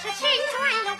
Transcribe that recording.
是青春有。